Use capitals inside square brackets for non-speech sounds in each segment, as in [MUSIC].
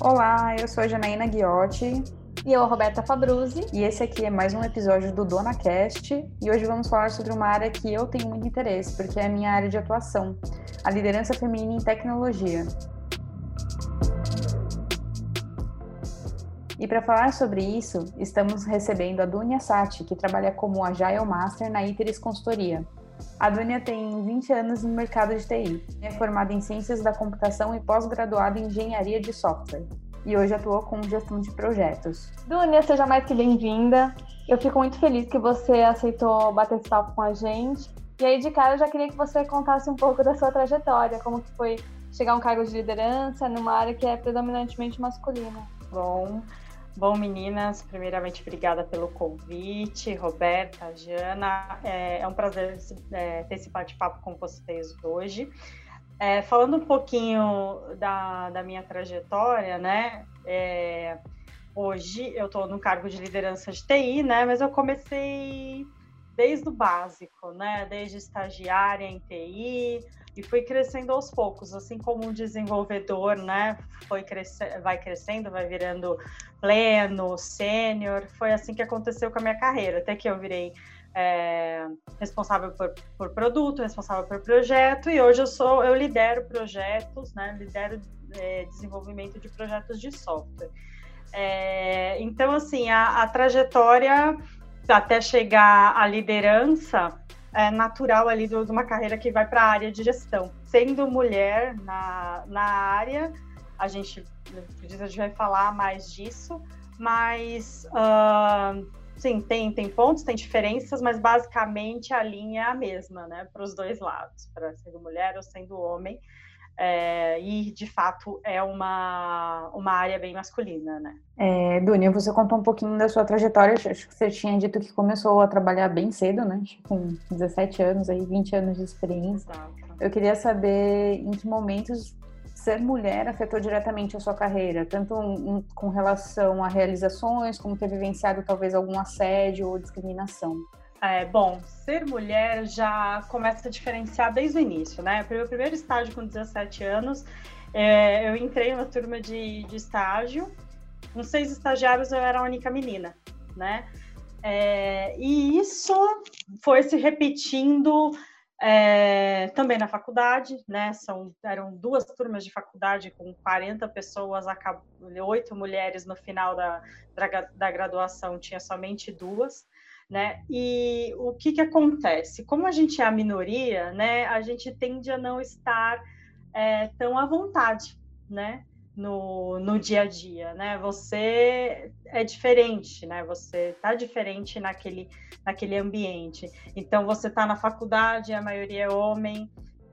Olá, eu sou a Janaína Guiotti. E eu, a Roberta Fabruzzi. E esse aqui é mais um episódio do DonaCast. E hoje vamos falar sobre uma área que eu tenho muito interesse, porque é a minha área de atuação, a liderança feminina em tecnologia. E para falar sobre isso, estamos recebendo a Dunia Sati, que trabalha como Agile Master na Iteris Consultoria. A Dunia tem 20 anos no mercado de TI. É formada em Ciências da Computação e pós-graduada em Engenharia de Software. E hoje atua com gestão de projetos. Dunia, seja mais que bem-vinda. Eu fico muito feliz que você aceitou bater esse papo com a gente. E aí, de cara, eu já queria que você contasse um pouco da sua trajetória, como que foi chegar a um cargo de liderança numa área que é predominantemente masculina. Bom, Bom, meninas, primeiramente, obrigada pelo convite. Roberta, Jana, é, é um prazer é, ter esse bate-papo com vocês hoje. É, falando um pouquinho da, da minha trajetória, né? É, hoje eu estou no cargo de liderança de TI, né? Mas eu comecei desde o básico, né? Desde estagiária em TI, e fui crescendo aos poucos, assim como um desenvolvedor, né? Foi cresce... vai crescendo, vai virando pleno, sênior. Foi assim que aconteceu com a minha carreira, até que eu virei é, responsável por, por, produto, responsável por projeto, e hoje eu sou, eu lidero projetos, né? Lidero é, desenvolvimento de projetos de software. É, então, assim, a, a trajetória até chegar à liderança é, natural ali de uma carreira que vai para a área de gestão. Sendo mulher na, na área, a gente, a gente vai falar mais disso, mas uh, sim, tem, tem pontos, tem diferenças, mas basicamente a linha é a mesma, né, para os dois lados, para sendo mulher ou sendo homem. É, e de fato é uma, uma área bem masculina, né? É, Dunia, você contou um pouquinho da sua trajetória, acho que você tinha dito que começou a trabalhar bem cedo, né? Com 17 anos, aí 20 anos de experiência. Exato. Eu queria saber em que momentos ser mulher afetou diretamente a sua carreira, tanto um, com relação a realizações, como ter vivenciado talvez algum assédio ou discriminação. É, bom, ser mulher já começa a diferenciar desde o início, né? O meu primeiro estágio com 17 anos, é, eu entrei na turma de, de estágio, nos seis estagiários eu era a única menina, né? É, e isso foi se repetindo é, também na faculdade, né? São, eram duas turmas de faculdade com 40 pessoas, oito mulheres no final da, da, da graduação, tinha somente duas né? E o que que acontece? Como a gente é a minoria, né? A gente tende a não estar é, tão à vontade, né? No, no dia a dia, né? Você é diferente, né? Você tá diferente naquele, naquele ambiente. Então, você tá na faculdade, a maioria é homem,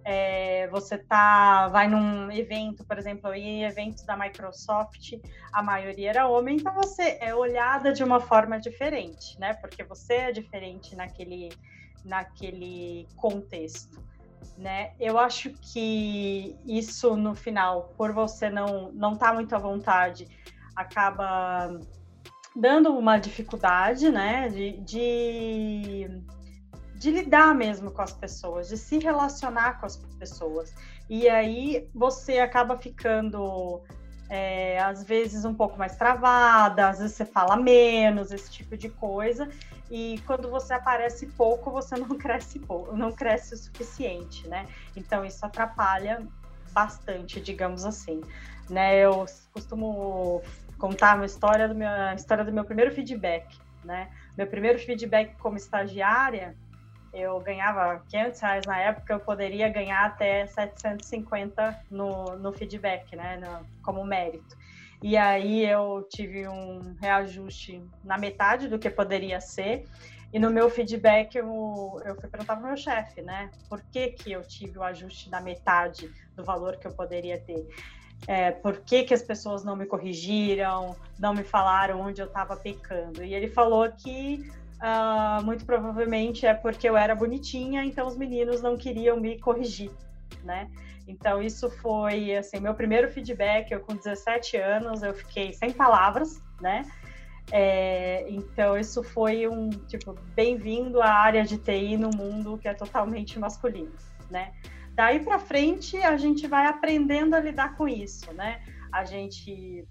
é, você tá, vai num evento, por exemplo, em eventos da Microsoft, a maioria era homem, então você é olhada de uma forma diferente, né? Porque você é diferente naquele, naquele contexto. Né? Eu acho que isso no final, por você não não estar tá muito à vontade, acaba dando uma dificuldade, né? de, de de lidar mesmo com as pessoas, de se relacionar com as pessoas. E aí você acaba ficando, é, às vezes, um pouco mais travada, às vezes você fala menos, esse tipo de coisa. E quando você aparece pouco, você [LAUGHS] não cresce pouco, não cresce o suficiente, né? Então isso atrapalha bastante, digamos assim. Né? Eu costumo contar uma história do meu, a história do meu primeiro feedback, né? Meu primeiro feedback como estagiária, eu ganhava 500 reais na época, eu poderia ganhar até 750 no, no feedback, né, no, como mérito. E aí eu tive um reajuste na metade do que poderia ser. E no meu feedback eu, eu fui perguntar para o meu chefe, né? Por que, que eu tive o ajuste na metade do valor que eu poderia ter? É, por que, que as pessoas não me corrigiram, não me falaram onde eu estava pecando? E ele falou que Uh, muito provavelmente é porque eu era bonitinha, então os meninos não queriam me corrigir, né? Então isso foi assim meu primeiro feedback. Eu com 17 anos eu fiquei sem palavras, né? É, então isso foi um tipo bem-vindo à área de TI no mundo que é totalmente masculino, né? Daí para frente a gente vai aprendendo a lidar com isso, né? A gente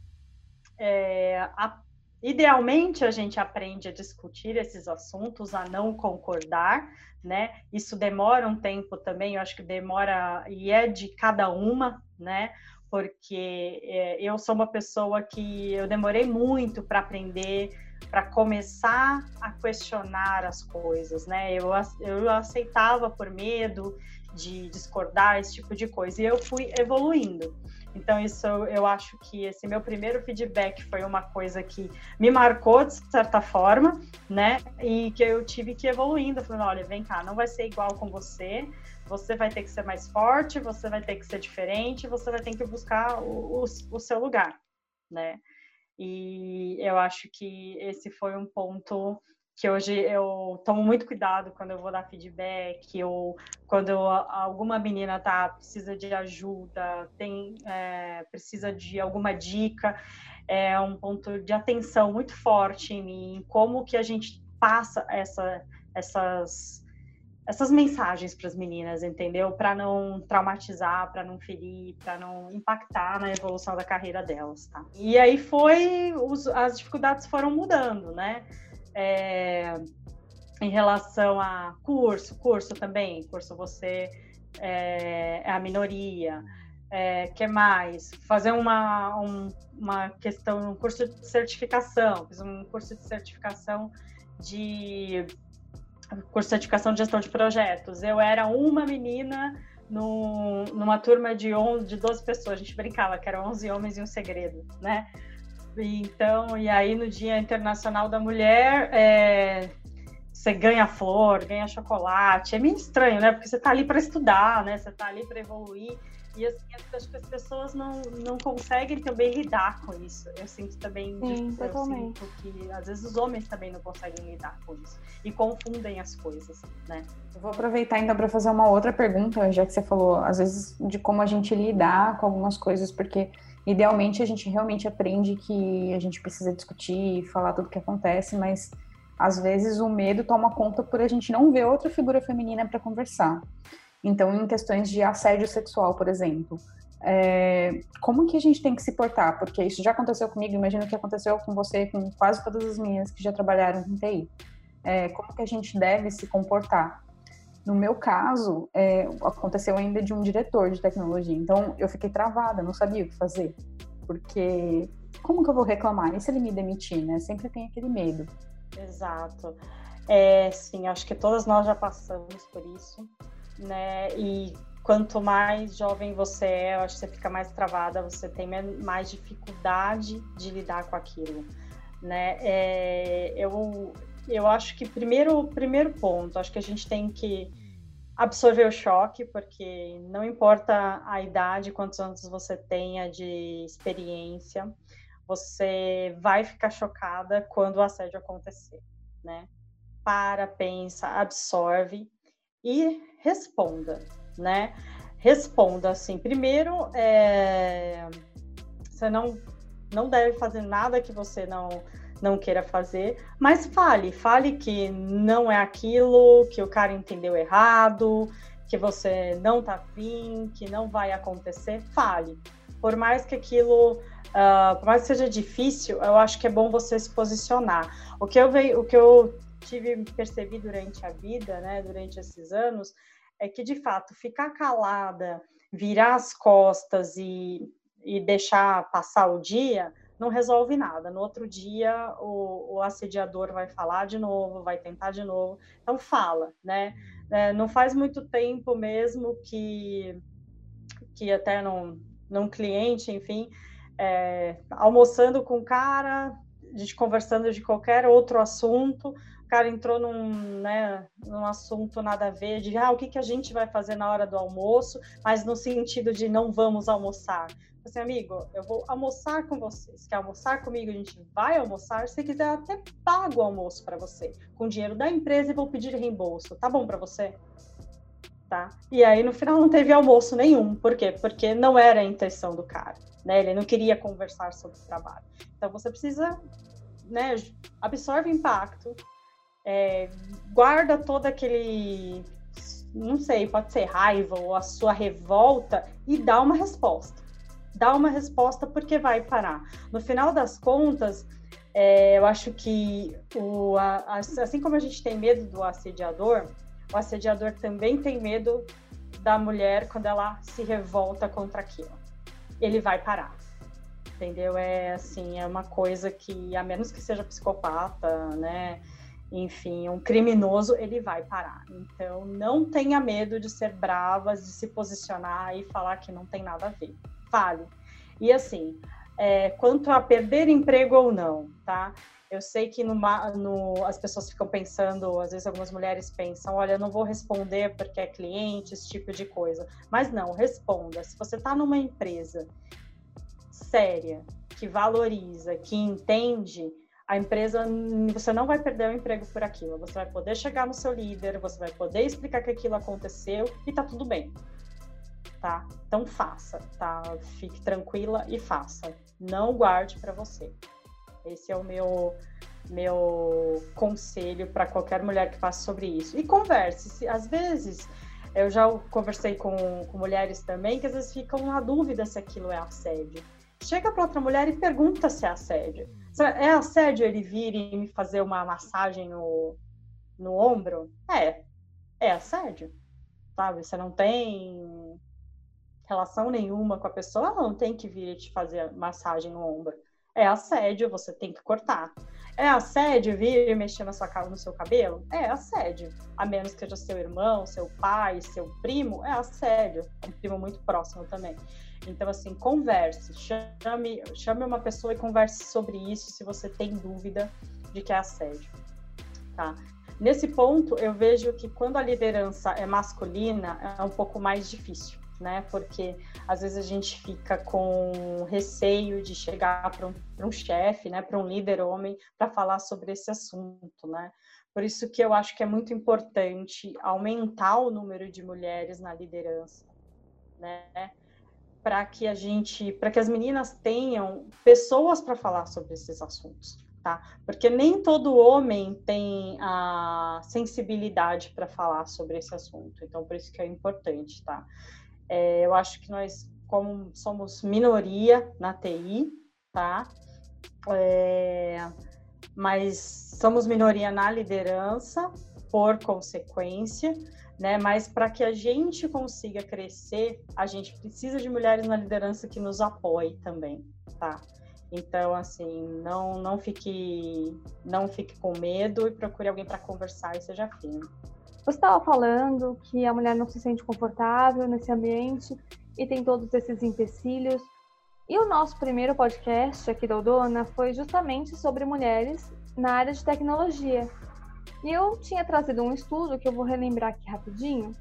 é, a, idealmente a gente aprende a discutir esses assuntos, a não concordar, né? Isso demora um tempo também, eu acho que demora e é de cada uma, né? Porque é, eu sou uma pessoa que eu demorei muito para aprender, para começar a questionar as coisas, né? Eu, eu aceitava por medo de discordar, esse tipo de coisa, e eu fui evoluindo. Então, isso eu acho que esse meu primeiro feedback foi uma coisa que me marcou de certa forma, né? E que eu tive que ir evoluindo, falando: olha, vem cá, não vai ser igual com você, você vai ter que ser mais forte, você vai ter que ser diferente, você vai ter que buscar o, o, o seu lugar, né? E eu acho que esse foi um ponto que hoje eu tomo muito cuidado quando eu vou dar feedback ou quando alguma menina tá precisa de ajuda, tem é, precisa de alguma dica, é um ponto de atenção muito forte em mim, como que a gente passa essa, essas essas mensagens para as meninas, entendeu? Para não traumatizar, para não ferir, para não impactar na evolução da carreira delas, tá? E aí foi, os, as dificuldades foram mudando, né? É, em relação a curso, curso também, curso você é, é a minoria, é, que mais? Fazer uma, um, uma questão, um curso de certificação, fiz um curso de certificação de curso de certificação de gestão de projetos. Eu era uma menina no, numa turma de 11, de 12 pessoas, a gente brincava que eram 11 homens e um segredo, né? Então, e aí no Dia Internacional da Mulher, é, você ganha flor, ganha chocolate. É meio estranho, né? Porque você está ali para estudar, né? Você está ali para evoluir. E assim, acho que as pessoas não, não conseguem também lidar com isso. Eu sinto também Sim, eu sinto que às vezes os homens também não conseguem lidar com isso e confundem as coisas, né? Eu vou aproveitar então para fazer uma outra pergunta, já que você falou às vezes de como a gente lidar com algumas coisas, porque idealmente a gente realmente aprende que a gente precisa discutir, falar tudo o que acontece, mas às vezes o medo toma conta por a gente não ver outra figura feminina para conversar. Então, em questões de assédio sexual, por exemplo, é, como que a gente tem que se portar? Porque isso já aconteceu comigo, imagino que aconteceu com você, com quase todas as meninas que já trabalharam com TI. É, como que a gente deve se comportar? No meu caso, é, aconteceu ainda de um diretor de tecnologia, então eu fiquei travada, não sabia o que fazer, porque como que eu vou reclamar? E se ele me demitir, né? Sempre tem aquele medo. Exato. É, sim, acho que todas nós já passamos por isso né? E quanto mais jovem você é, eu acho que você fica mais travada, você tem mais dificuldade de lidar com aquilo, né? É, eu, eu acho que primeiro, primeiro ponto, acho que a gente tem que absorver o choque, porque não importa a idade, quantos anos você tenha de experiência, você vai ficar chocada quando o assédio acontecer, né? Para, pensa, absorve e responda, né? Responda assim. Primeiro, é... você não não deve fazer nada que você não não queira fazer, mas fale, fale que não é aquilo, que o cara entendeu errado, que você não tá afim, que não vai acontecer, fale. Por mais que aquilo, uh, por mais que seja difícil, eu acho que é bom você se posicionar. O que eu vejo, o que eu tive percebi durante a vida, né, durante esses anos, é que de fato ficar calada, virar as costas e, e deixar passar o dia não resolve nada. No outro dia o, o, assediador vai falar de novo, vai tentar de novo. Então fala, né? Uhum. É, não faz muito tempo mesmo que que até num, num cliente, enfim, é, almoçando com o cara, a gente conversando de qualquer outro assunto, o cara entrou num, né, num assunto nada a ver, de ah, o que, que a gente vai fazer na hora do almoço, mas no sentido de não vamos almoçar. Assim, amigo, eu vou almoçar com você. Se quer almoçar comigo, a gente vai almoçar. Se quiser, até pago o almoço para você, com dinheiro da empresa e vou pedir reembolso. Tá bom para você? Tá? E aí, no final, não teve almoço nenhum. Por quê? Porque não era a intenção do cara. Né? Ele não queria conversar sobre o trabalho. Então, você precisa né, absorve impacto, é, guarda todo aquele, não sei, pode ser raiva ou a sua revolta e dá uma resposta, dá uma resposta porque vai parar. No final das contas, é, eu acho que o, a, assim como a gente tem medo do assediador, o assediador também tem medo da mulher quando ela se revolta contra aquilo. Ele vai parar. Entendeu? É assim, é uma coisa que, a menos que seja psicopata, né? Enfim, um criminoso, ele vai parar. Então, não tenha medo de ser bravas, de se posicionar e falar que não tem nada a ver. Fale. E assim, é, quanto a perder emprego ou não, tá? Eu sei que no, as pessoas ficam pensando, às vezes algumas mulheres pensam, olha, eu não vou responder porque é cliente, esse tipo de coisa. Mas não, responda. Se você está numa empresa séria, que valoriza, que entende, a empresa, você não vai perder o emprego por aquilo. Você vai poder chegar no seu líder, você vai poder explicar que aquilo aconteceu e tá tudo bem. Tá? Então faça, tá? Fique tranquila e faça. Não guarde para você. Esse é o meu meu conselho para qualquer mulher que faça sobre isso. E converse. Às vezes, eu já conversei com, com mulheres também que às vezes ficam na dúvida se aquilo é assédio. Chega para outra mulher e pergunta se é assédio. É assédio ele vir e me fazer uma massagem no, no ombro? É, é assédio. Sabe? Você não tem relação nenhuma com a pessoa, ela não tem que vir te fazer massagem no ombro é assédio, você tem que cortar. É assédio vir mexer na sua, no seu cabelo? É assédio. A menos que seja seu irmão, seu pai, seu primo, é assédio. Um primo muito próximo também. Então, assim, converse. Chame, chame uma pessoa e converse sobre isso se você tem dúvida de que é assédio. Tá? Nesse ponto, eu vejo que quando a liderança é masculina, é um pouco mais difícil né? Porque às vezes a gente fica com receio de chegar para um, um chefe, né? Para um líder homem, para falar sobre esse assunto, né? Por isso que eu acho que é muito importante aumentar o número de mulheres na liderança, né? Para que a gente, para que as meninas tenham pessoas para falar sobre esses assuntos, tá? Porque nem todo homem tem a sensibilidade para falar sobre esse assunto. Então, por isso que é importante, tá? É, eu acho que nós, como somos minoria na TI, tá? É, mas somos minoria na liderança, por consequência, né? Mas para que a gente consiga crescer, a gente precisa de mulheres na liderança que nos apoiem também, tá? Então, assim, não não fique não fique com medo e procure alguém para conversar e seja firme. Você estava falando que a mulher não se sente confortável nesse ambiente e tem todos esses empecilhos. E o nosso primeiro podcast aqui da Odona foi justamente sobre mulheres na área de tecnologia. E eu tinha trazido um estudo que eu vou relembrar aqui rapidinho,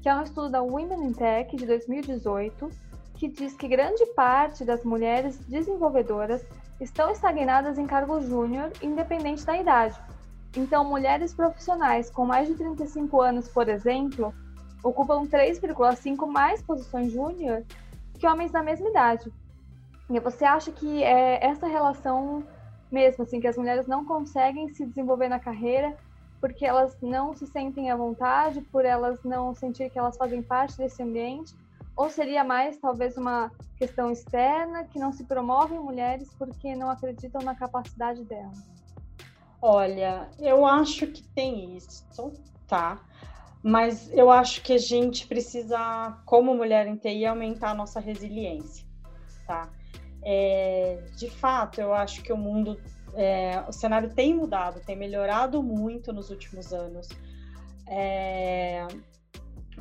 que é um estudo da Women in Tech de 2018, que diz que grande parte das mulheres desenvolvedoras estão estagnadas em cargo júnior, independente da idade. Então, mulheres profissionais com mais de 35 anos, por exemplo, ocupam 3,5 mais posições júnior que homens da mesma idade. E você acha que é essa relação mesmo, assim, que as mulheres não conseguem se desenvolver na carreira porque elas não se sentem à vontade, por elas não sentir que elas fazem parte desse ambiente? Ou seria mais talvez uma questão externa que não se promovem mulheres porque não acreditam na capacidade delas? Olha, eu acho que tem isso, tá? Mas eu acho que a gente precisa, como mulher em TI, aumentar a nossa resiliência, tá? É, de fato, eu acho que o mundo, é, o cenário tem mudado, tem melhorado muito nos últimos anos. É,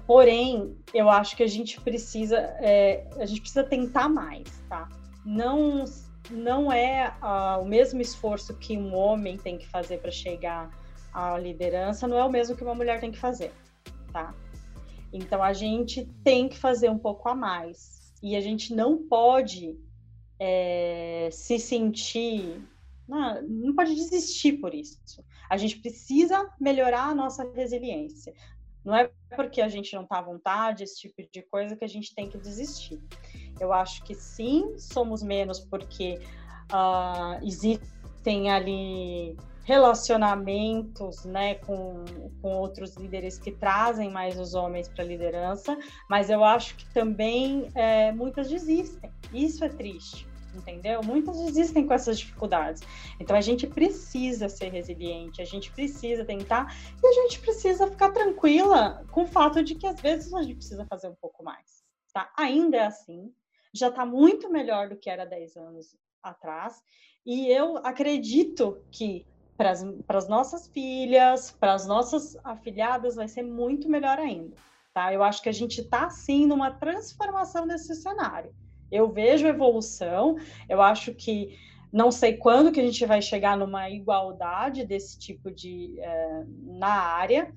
porém, eu acho que a gente precisa, é, a gente precisa tentar mais, tá? Não não é uh, o mesmo esforço que um homem tem que fazer para chegar à liderança, não é o mesmo que uma mulher tem que fazer, tá? Então a gente tem que fazer um pouco a mais e a gente não pode é, se sentir, não, não pode desistir por isso. A gente precisa melhorar a nossa resiliência. Não é porque a gente não está à vontade, esse tipo de coisa, que a gente tem que desistir. Eu acho que sim, somos menos porque uh, existem ali relacionamentos né, com, com outros líderes que trazem mais os homens para a liderança, mas eu acho que também é, muitas desistem. Isso é triste, entendeu? Muitas existem com essas dificuldades. Então a gente precisa ser resiliente, a gente precisa tentar e a gente precisa ficar tranquila com o fato de que às vezes a gente precisa fazer um pouco mais, tá? Ainda é assim, já está muito melhor do que era 10 anos atrás, e eu acredito que para as nossas filhas, para as nossas afilhadas, vai ser muito melhor ainda. Tá? Eu acho que a gente está, sim, numa transformação desse cenário. Eu vejo evolução, eu acho que não sei quando que a gente vai chegar numa igualdade desse tipo de é, na área,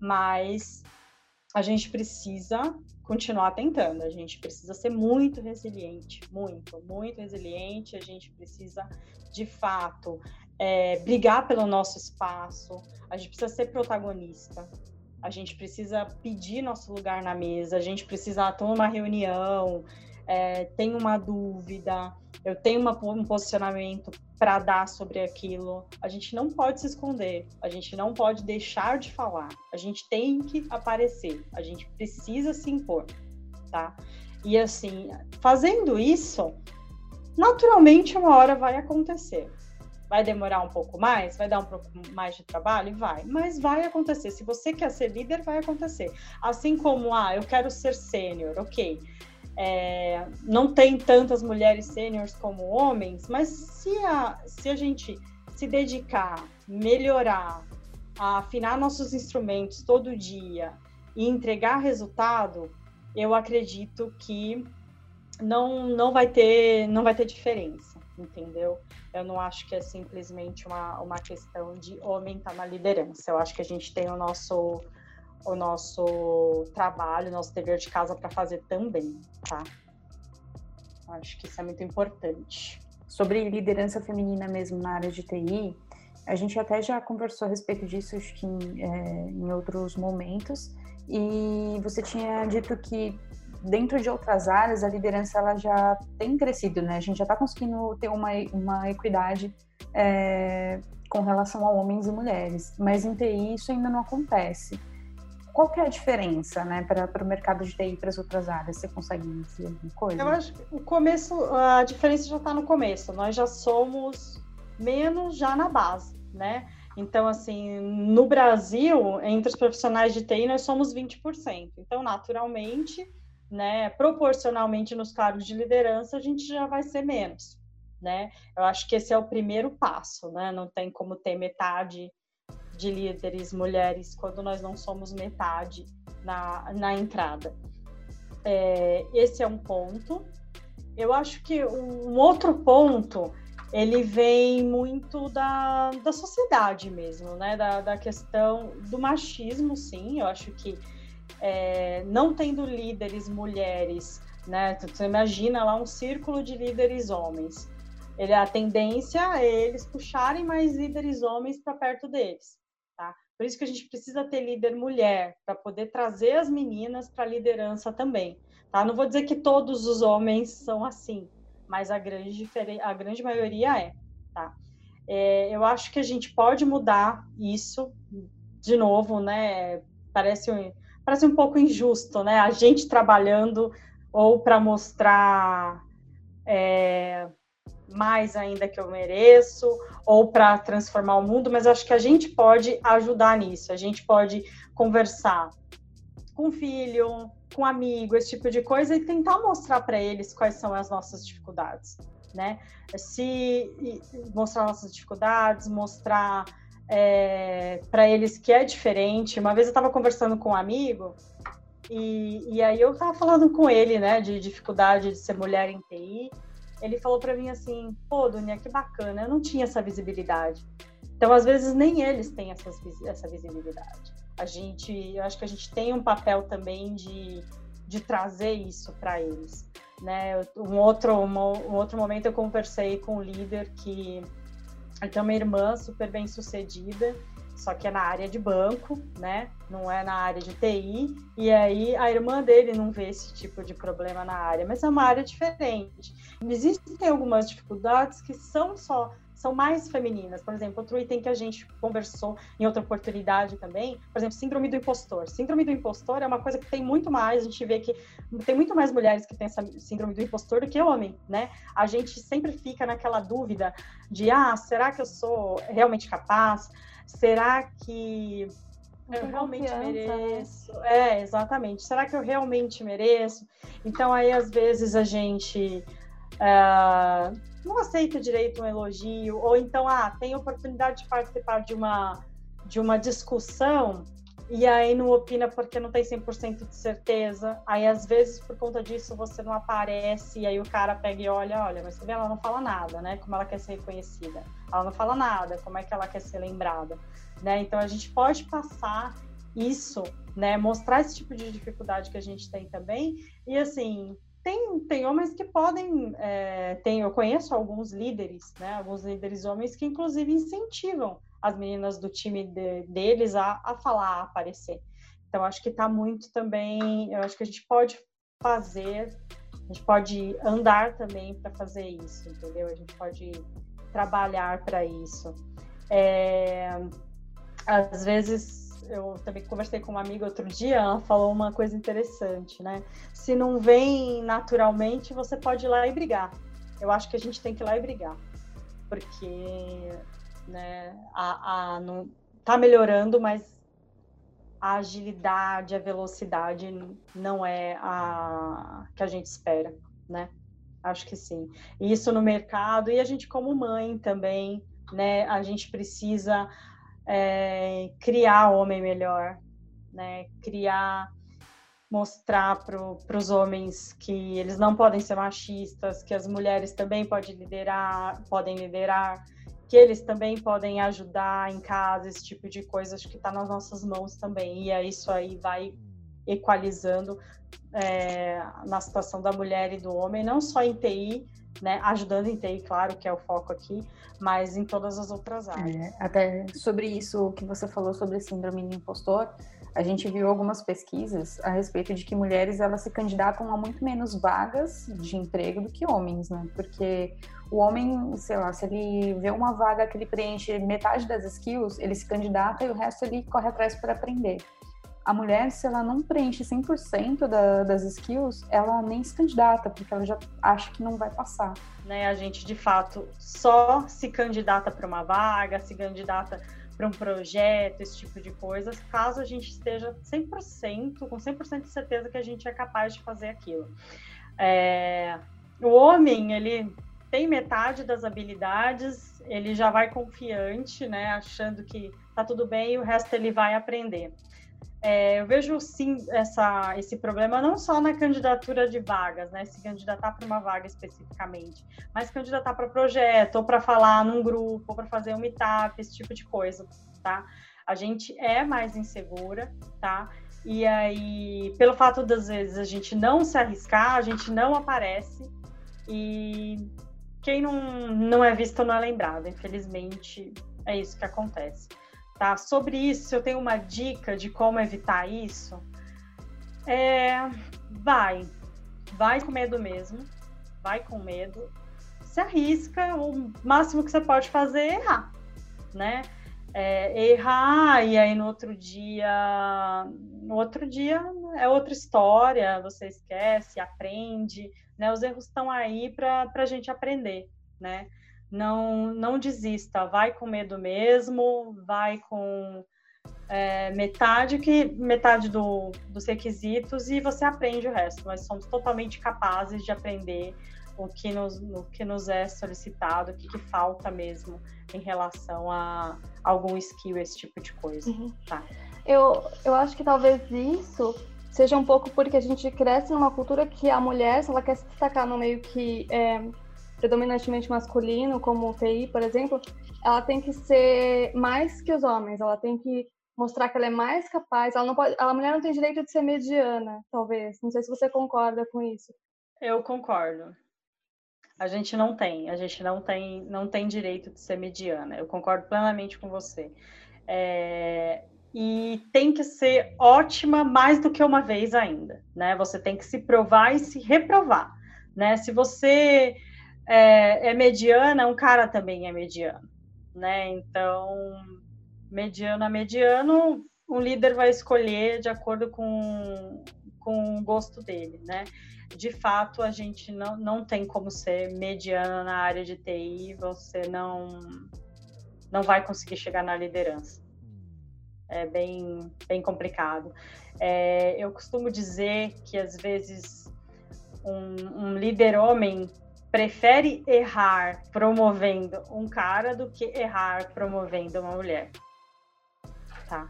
mas a gente precisa continuar tentando, a gente precisa ser muito resiliente, muito, muito resiliente, a gente precisa de fato é, brigar pelo nosso espaço, a gente precisa ser protagonista, a gente precisa pedir nosso lugar na mesa, a gente precisa tomar uma reunião, é, tem uma dúvida, eu tenho uma, um posicionamento para dar sobre aquilo. A gente não pode se esconder, a gente não pode deixar de falar, a gente tem que aparecer, a gente precisa se impor, tá? E assim, fazendo isso, naturalmente uma hora vai acontecer. Vai demorar um pouco mais? Vai dar um pouco mais de trabalho? Vai. Mas vai acontecer. Se você quer ser líder, vai acontecer. Assim como, ah, eu quero ser sênior, ok. É, não tem tantas mulheres sêniores como homens, mas se a, se a gente se dedicar, melhorar, afinar nossos instrumentos todo dia e entregar resultado, eu acredito que não, não vai ter não vai ter diferença, entendeu? Eu não acho que é simplesmente uma, uma questão de homem estar tá na liderança. Eu acho que a gente tem o nosso, o nosso trabalho, o nosso dever de casa para fazer também, tá? Acho que isso é muito importante. Sobre liderança feminina mesmo na área de TI, a gente até já conversou a respeito disso acho que em, é, em outros momentos, e você tinha dito que dentro de outras áreas, a liderança ela já tem crescido, né? A gente já está conseguindo ter uma, uma equidade é, com relação a homens e mulheres, mas em TI isso ainda não acontece. Qual que é a diferença, né, para o mercado de TI e para as outras áreas? Você consegue dizer alguma coisa? Eu acho que o começo, a diferença já está no começo. Nós já somos menos já na base, né? Então, assim, no Brasil, entre os profissionais de TI, nós somos 20%. Então, naturalmente, né, proporcionalmente nos cargos de liderança, a gente já vai ser menos, né? Eu acho que esse é o primeiro passo, né? Não tem como ter metade de líderes mulheres quando nós não somos metade na, na entrada. É, esse é um ponto. Eu acho que um outro ponto ele vem muito da, da sociedade mesmo, né? Da, da questão do machismo, sim. Eu acho que é, não tendo líderes mulheres, né? Você imagina lá um círculo de líderes homens. Ele, a tendência é eles puxarem mais líderes homens para perto deles. Por isso que a gente precisa ter líder mulher, para poder trazer as meninas para a liderança também. Tá? Não vou dizer que todos os homens são assim, mas a grande, a grande maioria é. Tá? É, eu acho que a gente pode mudar isso de novo, né? Parece um, parece um pouco injusto, né? A gente trabalhando ou para mostrar é, mais ainda que eu mereço, ou para transformar o mundo, mas acho que a gente pode ajudar nisso. A gente pode conversar com filho, com amigo, esse tipo de coisa, e tentar mostrar para eles quais são as nossas dificuldades, né? Se mostrar nossas dificuldades, mostrar é, para eles que é diferente. Uma vez eu estava conversando com um amigo e, e aí eu estava falando com ele, né, de dificuldade de ser mulher em TI. Ele falou para mim assim: pô, Dunia, que bacana, eu não tinha essa visibilidade. Então, às vezes, nem eles têm essas, essa visibilidade. A gente, eu acho que a gente tem um papel também de, de trazer isso para eles. Né? Um, outro, um, outro momento eu conversei com um líder que tem uma irmã super bem sucedida, só que é na área de banco, né? Não é na área de TI. E aí a irmã dele não vê esse tipo de problema na área, mas é uma área diferente. Existem algumas dificuldades que são só são mais femininas. Por exemplo, outro item que a gente conversou em outra oportunidade também, por exemplo, síndrome do impostor. Síndrome do impostor é uma coisa que tem muito mais, a gente vê que tem muito mais mulheres que têm essa síndrome do impostor do que homem, né? A gente sempre fica naquela dúvida de, ah, será que eu sou realmente capaz? Será que eu realmente né? mereço? Né? É, exatamente. Será que eu realmente mereço? Então, aí, às vezes, a gente uh, não aceita direito um elogio, ou então, ah, tem oportunidade de participar de uma, de uma discussão e aí não opina porque não tem 100% de certeza. Aí, às vezes, por conta disso, você não aparece, e aí o cara pega e olha, olha, mas você vê, ela não fala nada, né? Como ela quer ser reconhecida. Ela não fala nada, como é que ela quer ser lembrada, né? Então, a gente pode passar isso, né? Mostrar esse tipo de dificuldade que a gente tem também. E, assim, tem, tem homens que podem, é, tem, eu conheço alguns líderes, né, alguns líderes homens que inclusive incentivam as meninas do time de, deles a, a falar, a aparecer. Então acho que está muito também, eu acho que a gente pode fazer, a gente pode andar também para fazer isso, entendeu? A gente pode trabalhar para isso. É, às vezes eu também conversei com uma amiga outro dia, ela falou uma coisa interessante, né? Se não vem naturalmente, você pode ir lá e brigar. Eu acho que a gente tem que ir lá e brigar. Porque né, a, a, tá melhorando, mas a agilidade, a velocidade não é a que a gente espera, né? Acho que sim. Isso no mercado e a gente como mãe também, né? A gente precisa é, criar homem melhor, né? Criar, mostrar para os homens que eles não podem ser machistas, que as mulheres também podem liderar, podem liderar, que eles também podem ajudar em casa, esse tipo de coisa, acho que está nas nossas mãos também. E é isso aí vai equalizando é, na situação da mulher e do homem, não só em TI, né, ajudando em TI, claro, que é o foco aqui, mas em todas as outras é, áreas. É, até sobre isso que você falou sobre síndrome do impostor, a gente viu algumas pesquisas a respeito de que mulheres elas se candidatam a muito menos vagas de emprego do que homens, né? Porque o homem, sei lá, se ele vê uma vaga que ele preenche metade das skills, ele se candidata e o resto ele corre atrás para aprender a mulher, se ela não preenche 100% da, das skills, ela nem se candidata, porque ela já acha que não vai passar. Né, a gente, de fato, só se candidata para uma vaga, se candidata para um projeto, esse tipo de coisas, caso a gente esteja 100%, com 100% de certeza que a gente é capaz de fazer aquilo. É, o homem, ele tem metade das habilidades, ele já vai confiante, né, achando que tá tudo bem e o resto ele vai aprender. É, eu vejo sim essa, esse problema não só na candidatura de vagas, né? Se candidatar para uma vaga especificamente, mas candidatar para projeto, ou para falar num grupo, ou para fazer um meetup, esse tipo de coisa, tá? A gente é mais insegura, tá? E aí, pelo fato das vezes a gente não se arriscar, a gente não aparece e quem não, não é visto não é lembrado. Infelizmente, é isso que acontece tá? Sobre isso, eu tenho uma dica de como evitar isso. É, vai, vai com medo mesmo, vai com medo, se arrisca, o máximo que você pode fazer é errar, né? É, errar e aí no outro dia, no outro dia é outra história, você esquece, aprende, né? Os erros estão aí para a gente aprender, né? Não, não desista, vai com medo mesmo, vai com é, metade que metade do, dos requisitos e você aprende o resto. Nós somos totalmente capazes de aprender o que nos, o que nos é solicitado, o que, que falta mesmo em relação a algum skill, esse tipo de coisa. Uhum. Tá. Eu, eu acho que talvez isso seja um pouco porque a gente cresce numa cultura que a mulher, se ela quer se destacar no meio que é, predominantemente masculino, como o TI, por exemplo, ela tem que ser mais que os homens, ela tem que mostrar que ela é mais capaz, ela não pode, a mulher não tem direito de ser mediana, talvez. Não sei se você concorda com isso. Eu concordo. A gente não tem, a gente não tem, não tem direito de ser mediana. Eu concordo plenamente com você. É, e tem que ser ótima mais do que uma vez ainda, né? Você tem que se provar e se reprovar, né? Se você é, é mediana, um cara também é mediano, né? Então, mediano a mediano, um líder vai escolher de acordo com, com o gosto dele, né? De fato, a gente não, não tem como ser mediana na área de TI, você não, não vai conseguir chegar na liderança. É bem, bem complicado. É, eu costumo dizer que, às vezes, um, um líder homem prefere errar promovendo um cara do que errar promovendo uma mulher. Tá?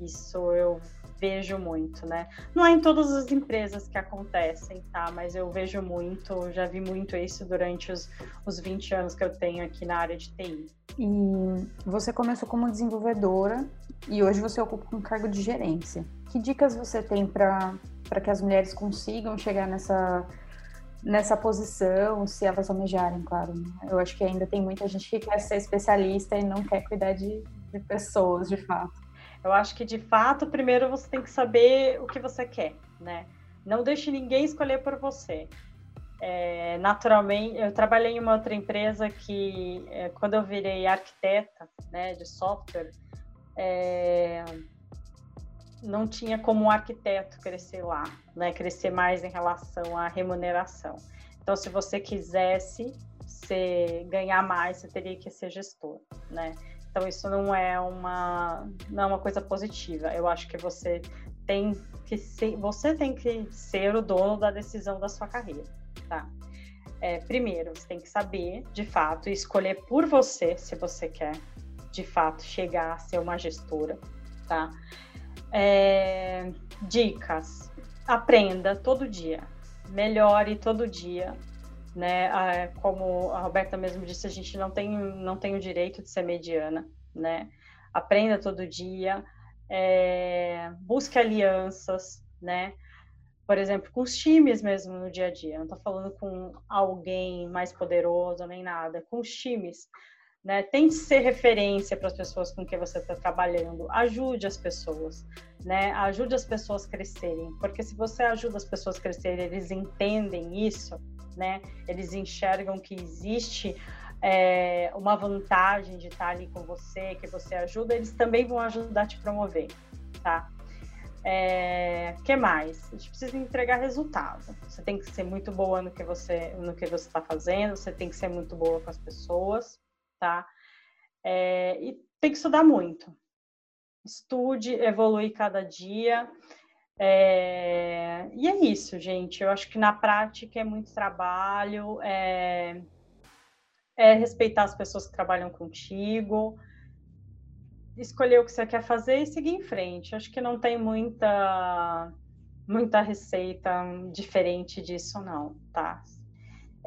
Isso eu vejo muito, né? Não é em todas as empresas que acontecem, tá? Mas eu vejo muito, já vi muito isso durante os, os 20 anos que eu tenho aqui na área de TI. E você começou como desenvolvedora e hoje você ocupa um cargo de gerência. Que dicas você tem para que as mulheres consigam chegar nessa nessa posição, se elas almejarem, claro. Né? Eu acho que ainda tem muita gente que quer ser especialista e não quer cuidar de, de pessoas, de fato. Eu acho que, de fato, primeiro você tem que saber o que você quer, né? Não deixe ninguém escolher por você. É, naturalmente, eu trabalhei em uma outra empresa que, é, quando eu virei arquiteta né, de software, é, não tinha como um arquiteto crescer lá, né? Crescer mais em relação à remuneração. Então, se você quisesse ganhar mais, você teria que ser gestor, né? Então, isso não é uma não é uma coisa positiva. Eu acho que você tem que ser, você tem que ser o dono da decisão da sua carreira, tá? É, primeiro, você tem que saber, de fato, escolher por você se você quer, de fato, chegar a ser uma gestora, tá? É, dicas. Aprenda todo dia. Melhore todo dia. Né? Ah, como a Roberta mesmo disse, a gente não tem, não tem o direito de ser mediana. Né? Aprenda todo dia. É, busque alianças, né? Por exemplo, com os times mesmo no dia a dia. Não estou falando com alguém mais poderoso nem nada. Com os times né? Tente ser referência para as pessoas com quem você está trabalhando. Ajude as pessoas, né? Ajude as pessoas a crescerem, porque se você ajuda as pessoas a crescerem, eles entendem isso, né? Eles enxergam que existe é, uma vantagem de estar ali com você, que você ajuda, eles também vão ajudar a te promover, tá? É, que mais? A gente precisa entregar resultado. Você tem que ser muito boa no que você no que você está fazendo. Você tem que ser muito boa com as pessoas tá? É, e tem que estudar muito. Estude, evolui cada dia. É, e é isso, gente. Eu acho que na prática é muito trabalho, é, é respeitar as pessoas que trabalham contigo, escolher o que você quer fazer e seguir em frente. Acho que não tem muita muita receita diferente disso, não, tá?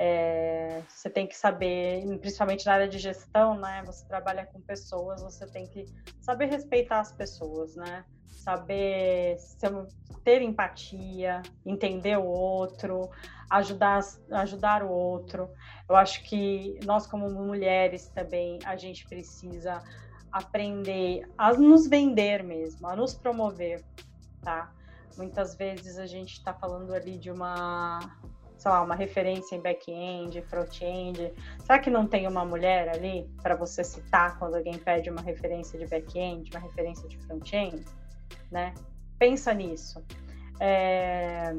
É, você tem que saber, principalmente na área de gestão, né? Você trabalha com pessoas, você tem que saber respeitar as pessoas, né? Saber ter empatia, entender o outro, ajudar, ajudar o outro. Eu acho que nós, como mulheres, também a gente precisa aprender a nos vender mesmo, a nos promover, tá? Muitas vezes a gente está falando ali de uma sei lá, uma referência em back-end, front-end? Será que não tem uma mulher ali para você citar quando alguém pede uma referência de back-end, uma referência de front-end? Né? Pensa nisso. É...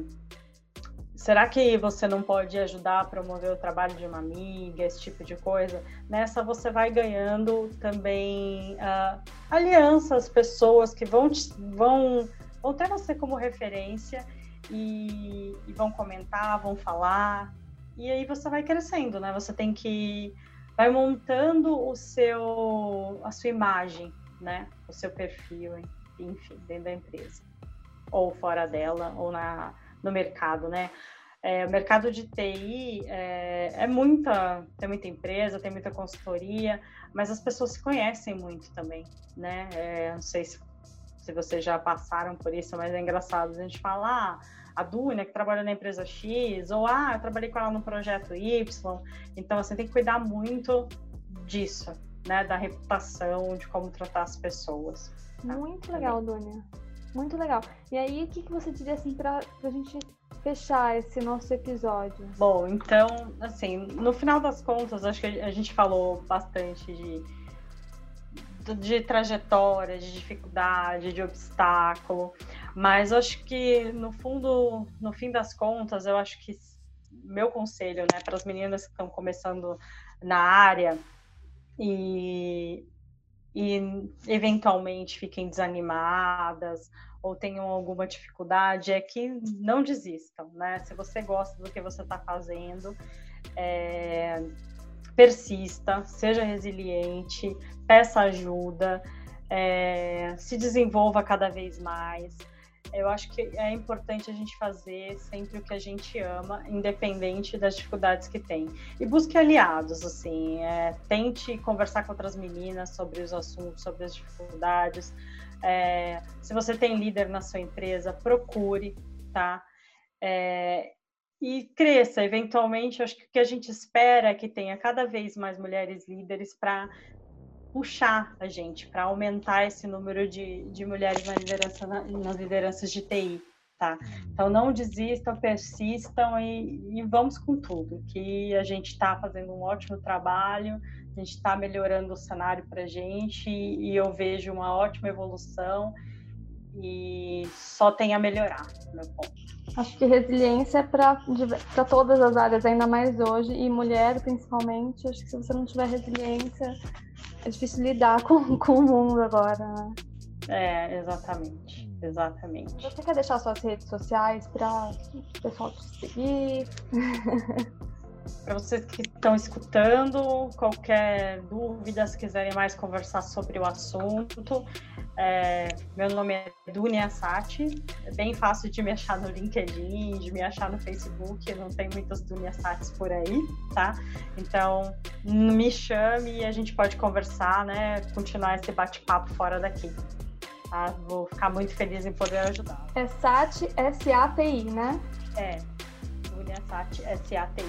Será que você não pode ajudar a promover o trabalho de uma amiga, esse tipo de coisa? Nessa você vai ganhando também uh, alianças, pessoas que vão, te, vão, vão ter você como referência e, e vão comentar, vão falar, e aí você vai crescendo, né? Você tem que vai montando o seu a sua imagem, né? O seu perfil, enfim, dentro da empresa ou fora dela ou na no mercado, né? É, o mercado de TI é, é, muita, tem muita empresa, tem muita consultoria, mas as pessoas se conhecem muito também, né? É, não sei se se vocês já passaram por isso, mas é engraçado a gente falar. Ah, a Dunia, que trabalha na empresa X, ou ah, eu trabalhei com ela no projeto Y. Então, você assim, tem que cuidar muito disso, né? Da reputação, de como tratar as pessoas. Tá? Muito legal, Dunia. Muito legal. E aí, o que, que você diria assim para a gente fechar esse nosso episódio? Bom, então, assim, no final das contas, acho que a gente falou bastante de, de trajetória, de dificuldade, de obstáculo, mas acho que no fundo, no fim das contas, eu acho que meu conselho, né, para as meninas que estão começando na área e, e eventualmente fiquem desanimadas ou tenham alguma dificuldade, é que não desistam, né? Se você gosta do que você está fazendo, é, persista, seja resiliente, peça ajuda, é, se desenvolva cada vez mais. Eu acho que é importante a gente fazer sempre o que a gente ama, independente das dificuldades que tem. E busque aliados, assim, é, tente conversar com outras meninas sobre os assuntos, sobre as dificuldades, é, se você tem líder na sua empresa, procure, tá? É, e cresça, eventualmente, acho que o que a gente espera é que tenha cada vez mais mulheres líderes para puxar a gente, para aumentar esse número de, de mulheres na liderança, na, nas lideranças de TI, tá? Então não desistam, persistam e, e vamos com tudo, que a gente está fazendo um ótimo trabalho, a gente está melhorando o cenário para a gente e, e, eu vejo uma ótima evolução e só tem a melhorar, meu ponto. Acho que resiliência é para todas as áreas, ainda mais hoje, e mulher principalmente. Acho que se você não tiver resiliência, é difícil lidar com, [LAUGHS] com o mundo agora, né? É, exatamente. Exatamente. Você quer deixar suas redes sociais para o pessoal te seguir? [LAUGHS] Para vocês que estão escutando, qualquer dúvida, se quiserem mais conversar sobre o assunto, é, meu nome é Dunia Sati, é bem fácil de me achar no LinkedIn, de me achar no Facebook, não tem muitas Dunia Satis por aí, tá? Então, me chame e a gente pode conversar, né? Continuar esse bate-papo fora daqui. Tá? Vou ficar muito feliz em poder ajudar. É Sati, S-A-T-I, né? É, Dunia Sati, S-A-T-I.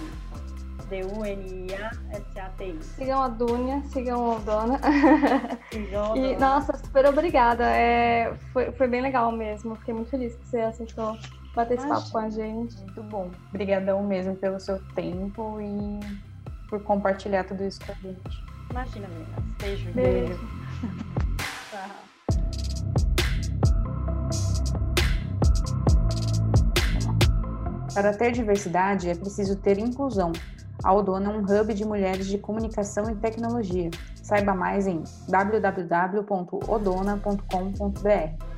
D-U-N-I-A-S-A-T-I. Sigam a Dunia, sigam a Dona. [LAUGHS] Sigam a e, nossa, super obrigada. É, foi, foi bem legal mesmo. Fiquei muito feliz que você aceitou bater esse papo com a gente. Muito bom. Obrigadão mesmo pelo seu tempo e por compartilhar tudo isso com a gente. Imagina, meninas. Beijo. Beijo. Beijo. Para ter diversidade é preciso ter inclusão. A Odona é um hub de mulheres de comunicação e tecnologia. Saiba mais em www.odona.com.br.